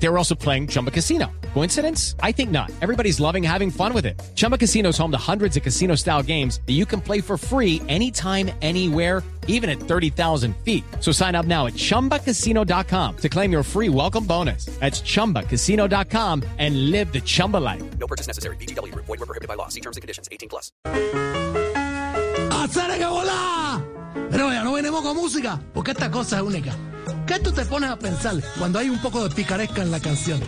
They were also playing Chumba Casino. Coincidence? I think not. Everybody's loving having fun with it. Chumba Casino is home to hundreds of casino style games that you can play for free anytime, anywhere, even at 30,000 feet. So sign up now at chumbacasino.com to claim your free welcome bonus. That's chumbacasino.com and live the Chumba life. No purchase necessary. BGW. Void were prohibited by law. See terms and conditions. 18 plus. ¡Hacer que volá! Pero ya no venimos con música, porque esta cosa es única. ¿Qué tú te pones a pensar cuando hay un poco de picaresca en la canción?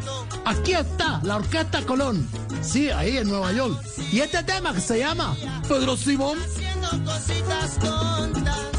Aquí está la Orquesta Colón. Sí, ahí en Nueva York. Y este tema que se llama Pedro Simón. haciendo cositas tontas.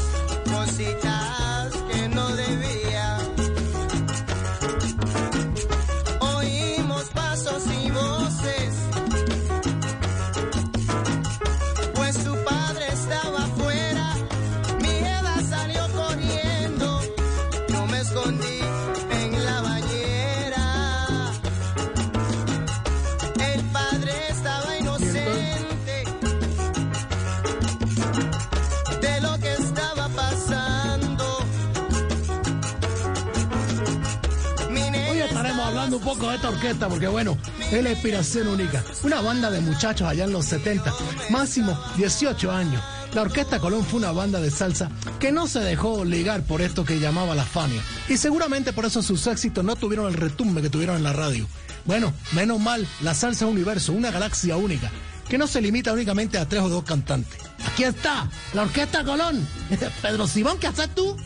Un poco de esta orquesta porque bueno, es la inspiración única. Una banda de muchachos allá en los 70, máximo 18 años. La Orquesta Colón fue una banda de salsa que no se dejó ligar por esto que llamaba la fania. Y seguramente por eso sus éxitos no tuvieron el retumbe que tuvieron en la radio. Bueno, menos mal, la salsa universo, una galaxia única, que no se limita únicamente a tres o dos cantantes. Aquí está, la Orquesta Colón. Pedro Simón, ¿qué haces tú?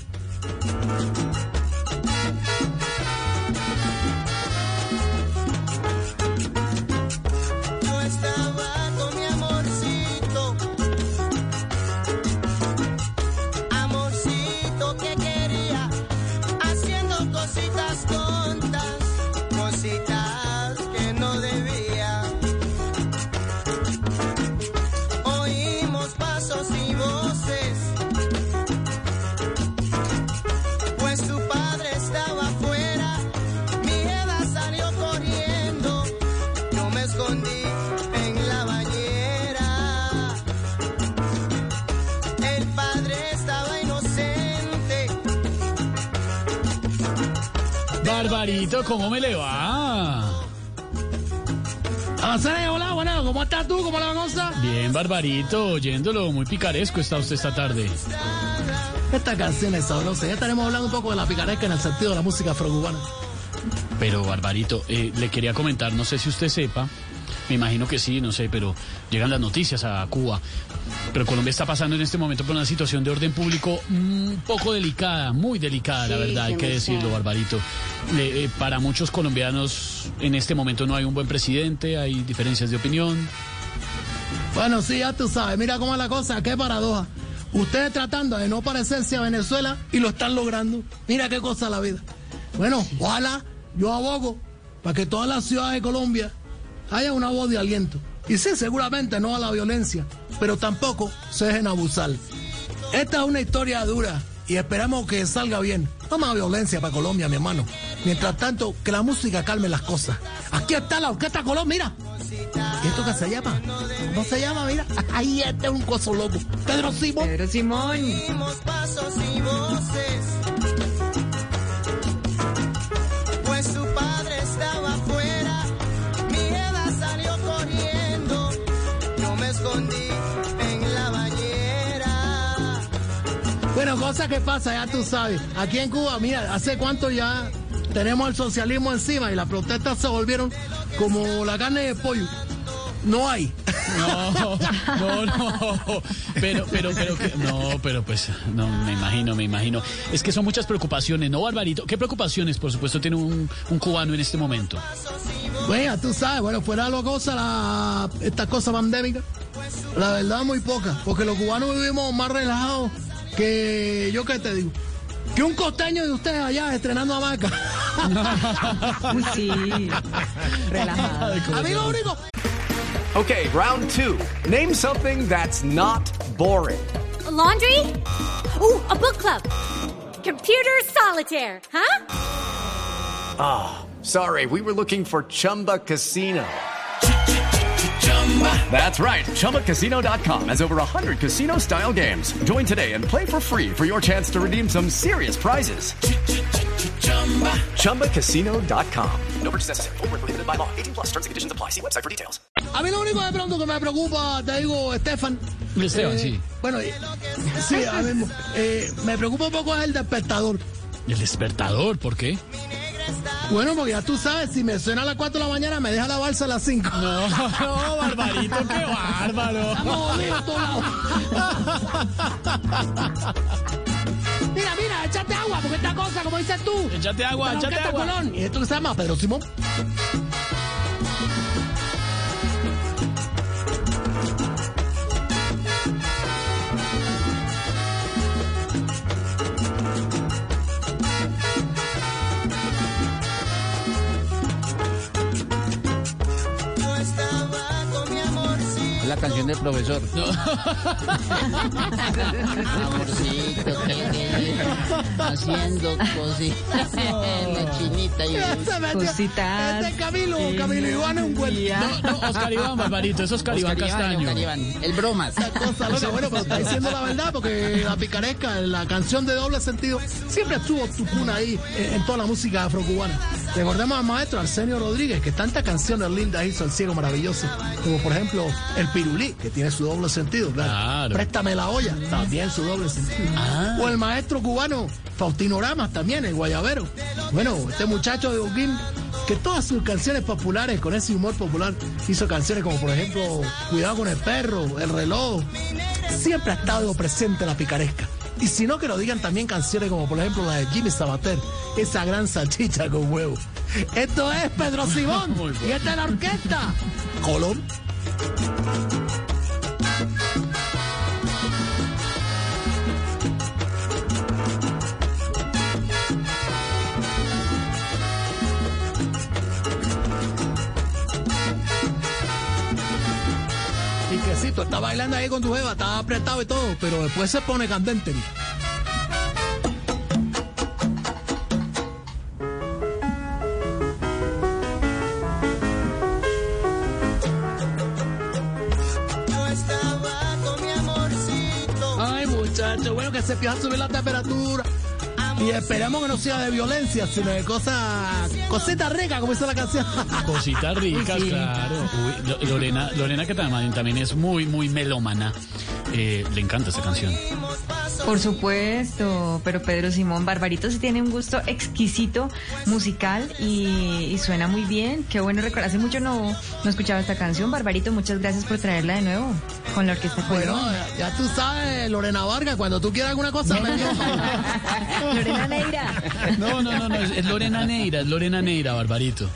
Barbarito, ¿cómo me le va? Hacer hola, bueno, ¿cómo estás tú? ¿Cómo la cosa? Bien, Barbarito, oyéndolo, muy picaresco está usted esta tarde. Esta canción es sabrosa. Ya estaremos hablando un poco de la picaresca en el sentido de la música afrocubana. Pero, Barbarito, eh, le quería comentar, no sé si usted sepa, me imagino que sí, no sé, pero llegan las noticias a Cuba. Pero Colombia está pasando en este momento por una situación de orden público un poco delicada, muy delicada, la verdad, hay que decirlo, Barbarito. Eh, eh, para muchos colombianos en este momento no hay un buen presidente, hay diferencias de opinión. Bueno, sí, ya tú sabes. Mira cómo es la cosa, qué paradoja. Ustedes tratando de no parecerse a Venezuela y lo están logrando. Mira qué cosa la vida. Bueno, ojalá yo abogo para que todas las ciudades de Colombia haya una voz de aliento. Y sí, seguramente no a la violencia, pero tampoco se dejen abusar. Esta es una historia dura y esperamos que salga bien. No más violencia para Colombia, mi hermano. Mientras tanto, que la música calme las cosas. Aquí está la Orquesta Colón, mira. ¿Y esto qué se llama? ¿Cómo se llama? Mira, ahí este es un coso loco. Pedro Simón. Pedro Simón. Oímos pasos y voces. Bueno, cosa que pasa, ya tú sabes. Aquí en Cuba, mira, ¿hace cuánto ya tenemos el socialismo encima y las protestas se volvieron como la carne de pollo? No hay. No, no, no. Pero, pero, pero, que- no, pero pues, no, me imagino, me imagino. Es que son muchas preocupaciones, ¿no, Barbarito? ¿Qué preocupaciones, por supuesto, tiene un, un cubano en este momento? Bueno, tú sabes, bueno, fuera de lo cosa, la, esta cosa pandémica, la verdad muy poca, porque los cubanos vivimos más relajados que, yo qué te digo, que un costeño de ustedes allá estrenando hamaca. Uy, sí. Relajado. Amigo único. Okay, round two. Name something that's not boring. A laundry? Ooh, a book club. Computer solitaire, huh? Sorry, we were looking for Chumba Casino. That's right. ChumbaCasino.com has over 100 casino style games. Join today and play for free for your chance to redeem some serious prizes. ChumbaCasino.com. No purchase necessary. Full prohibited by law. 18 plus terms and conditions apply. See website for details. A mí lo único de pronto que me preocupa, te digo, Estefan. Esteban, sí. Bueno, eh, sí, a mí, eh, me preocupa un poco el despertador. El despertador, ¿por qué? Bueno, porque ya tú sabes, si me suena a las 4 de la mañana, me deja la balsa a las 5. No, no, Barbarito, qué bárbaro. Estamos. Mira, mira, échate agua, porque esta cosa, como dices tú. Échate agua, échate agua. Colón. ¿Y esto que se llama? Pedro Simón. La canción del profesor. Amorcito, que haciendo cositas. La chinita y Ese metió- Cositas. Este es Camilo, Camilo Iván es un cuento. No, no, Oscar Iván, Barbarito, es Oscar, Iván Oscar Iván, Castaño. Oscar Iván, el bromas. cosa loca. Bueno, pero está diciendo la verdad porque la picaresca, la canción de doble sentido, siempre estuvo tu cuna ahí en, en toda la música afrocubana. Recordemos al maestro Arsenio Rodríguez, que tantas canciones lindas hizo El Ciego Maravilloso, como por ejemplo El Pirulí, que tiene su doble sentido, claro. Claro. Préstame la olla, también su doble sentido. O el maestro cubano Faustino Ramas, también, el guayabero. Bueno, este muchacho de Holguín, que todas sus canciones populares, con ese humor popular, hizo canciones como por ejemplo Cuidado con el perro, El reloj. Siempre ha estado presente la picaresca. Y si no, que lo digan también canciones como por ejemplo la de Jimmy Sabater, esa gran salchicha con huevo. Esto es Pedro Simón y esta es la orquesta. Colón. Estás bailando ahí con tu jeva, estás apretado y todo, pero después se pone candente. Ay, muchachos, bueno, que se empieza a subir la temperatura. Y esperemos que no sea de violencia, sino de cosas, cositas ricas, como dice la canción. Cositas ricas, claro. Uy, Lo- Lorena, Lorena que también, también es muy, muy melómana. Eh, le encanta esta canción. Por supuesto, pero Pedro Simón Barbarito sí tiene un gusto exquisito musical y, y suena muy bien. Qué bueno recordar. Hace mucho no, no escuchaba esta canción. Barbarito, muchas gracias por traerla de nuevo con la orquesta Bueno, Colón. ya tú sabes, Lorena Vargas, cuando tú quieras alguna cosa, me Lorena Neira. No, no, no, no, es, es Lorena Neira, es Lorena Neira, Barbarito.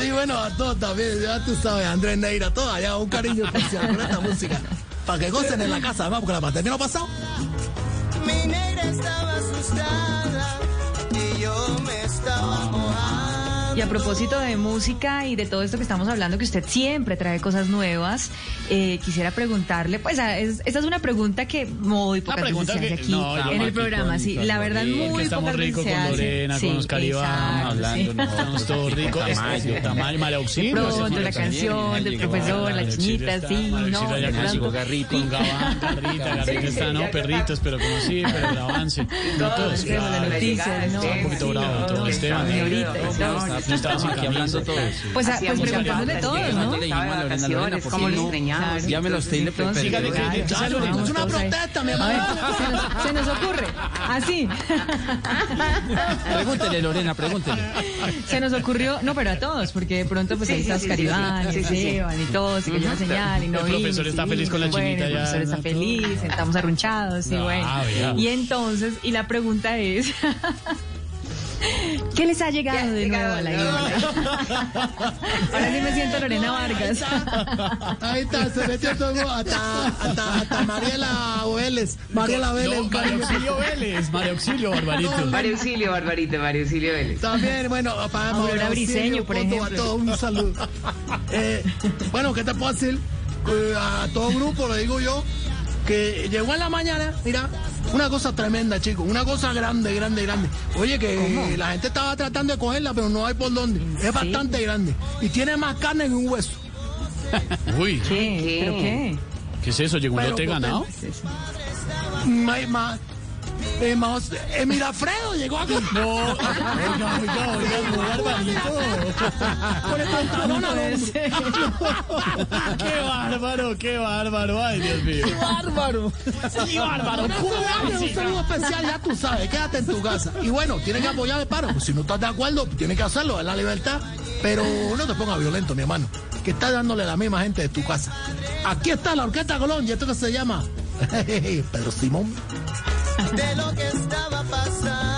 Sí, bueno, a todos también, ya tú sabes, Andrés Neira, todo allá, un cariño especial con esta música. Para que gocen en la casa, además, porque la pandemia no ha pasado. Mi negra estaba asustada Y a propósito de música y de todo esto que estamos hablando, que usted siempre trae cosas nuevas, eh, quisiera preguntarle, pues a- es- esta es una pregunta que muy pocas veces pregunta se hace aquí no, en el aquí programa, con- sí, con la verdad Lorena, que muy estamos pocas veces ricos se con. Lorena, Sí, con hablando, sí. ¿no? Estamos todos ricos. Tamayo. Es- Tamayo, María Auxilio. Pronto la canción del profesor, la chinita, sí, no, Auxilio de ya Llegó pronto. Garrito. Con Gabán, Garrita, Garrita está, no, perritos, pero como sí, pero el avance. No todos, Tenemos la claro. noticia, ¿no? Está un poquito bravo todo, Esteban. Estaba sin Aquí hablando todo. Pues, a- pues preguntamos de todos, ¿no? Le dijimos a Lorena, Lorena, ¿por qué no? Llámelo a usted y le una todos protesta, mi A ver, hermano. se nos, ocurre, así. Pregúntele, Lorena, pregúntele. Se nos ocurrió, no, pero a todos, porque de pronto pues ahí está Oscar Iván, y Esteban y todos, y que yo señal, y no El profesor está feliz con la bueno, chinita El profesor está feliz, estamos arrunchados, y Ah, bueno. Y entonces, y la pregunta es... ¿Qué les ha llegado de nuevo a la isla? Ahora sí me siento Lorena Vargas. Ahí está, se metió todo, hasta, hasta, hasta Mariela Vélez, Mariela Vélez, No, María. Auxilio Vélez, María Auxilio, Barbarito. Mario Auxilio, Barbarito, Mario Auxilio Vélez. También, bueno, para Aurora María Auxilio, por ejemplo. A todos un saludo. Eh, bueno, ¿qué te puedo decir? Eh, a todo grupo le digo yo que llegó en la mañana, mira, una cosa tremenda, chicos, una cosa grande, grande, grande. Oye, que la gente estaba tratando de cogerla, pero no hay por dónde. Es bastante grande y tiene más carne que un hueso. Uy, ¿Qué? ¿Pero qué? ¿qué es eso? ¿Llegó un lote potente. ganado? Ma, ma, eh, ma- eh, Mirafredo llegó acá. No, oiga, oiga, oiga, no, Barbarito. Con el pantalón al hombro. Qué bárbaro, qué bárbaro. Ay, Dios mío. Bárbaro. Sí, bárbaro. pura Dale un saludo especial, ya tú sabes, quédate en tu casa. Y bueno, tienes que apoyar el paro. Pues si no estás de acuerdo, tienes que hacerlo, es la libertad. Pero no te pongas violento, mi hermano, que estás dándole a la misma gente de tu casa. Aquí está la Orquesta Colón y esto que se llama Pedro Simón. De lo que estaba pasando.